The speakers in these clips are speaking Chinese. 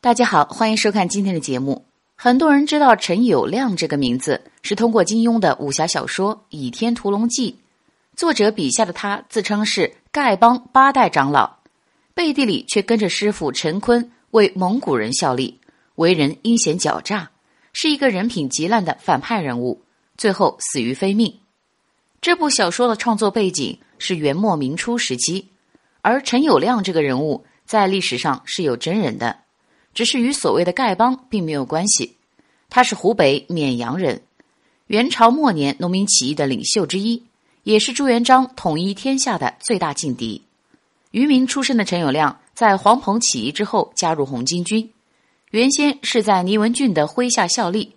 大家好，欢迎收看今天的节目。很多人知道陈友谅这个名字，是通过金庸的武侠小说《倚天屠龙记》。作者笔下的他自称是丐帮八代长老，背地里却跟着师傅陈坤为蒙古人效力，为人阴险狡诈，是一个人品极烂的反派人物，最后死于非命。这部小说的创作背景是元末明初时期，而陈友谅这个人物在历史上是有真人的，只是与所谓的丐帮并没有关系。他是湖北沔阳人，元朝末年农民起义的领袖之一。也是朱元璋统一天下的最大劲敌。渔民出身的陈友谅，在黄鹏起义之后加入红巾军，原先是在倪文俊的麾下效力，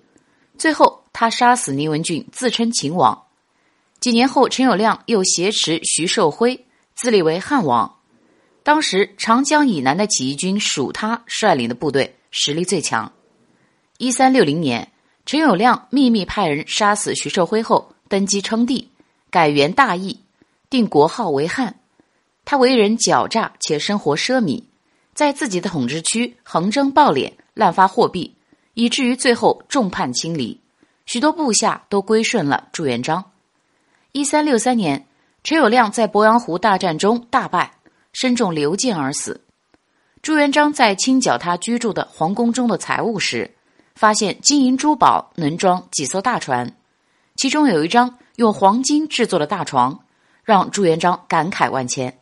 最后他杀死倪文俊，自称秦王。几年后，陈友谅又挟持徐寿辉，自立为汉王。当时长江以南的起义军属他率领的部队实力最强。一三六零年，陈友谅秘密派人杀死徐寿辉后，登基称帝。改元大义，定国号为汉。他为人狡诈且生活奢靡，在自己的统治区横征暴敛、滥发货币，以至于最后众叛亲离，许多部下都归顺了朱元璋。一三六三年，陈友谅在鄱阳湖大战中大败，身中流箭而死。朱元璋在清剿他居住的皇宫中的财物时，发现金银珠宝能装几艘大船，其中有一张。用黄金制作的大床，让朱元璋感慨万千。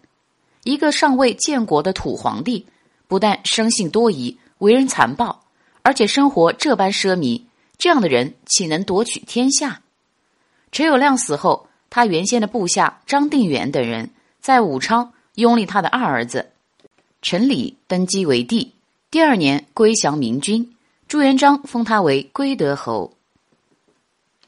一个尚未建国的土皇帝，不但生性多疑、为人残暴，而且生活这般奢靡，这样的人岂能夺取天下？陈友谅死后，他原先的部下张定远等人在武昌拥立他的二儿子陈理登基为帝。第二年归降明君，朱元璋封他为归德侯。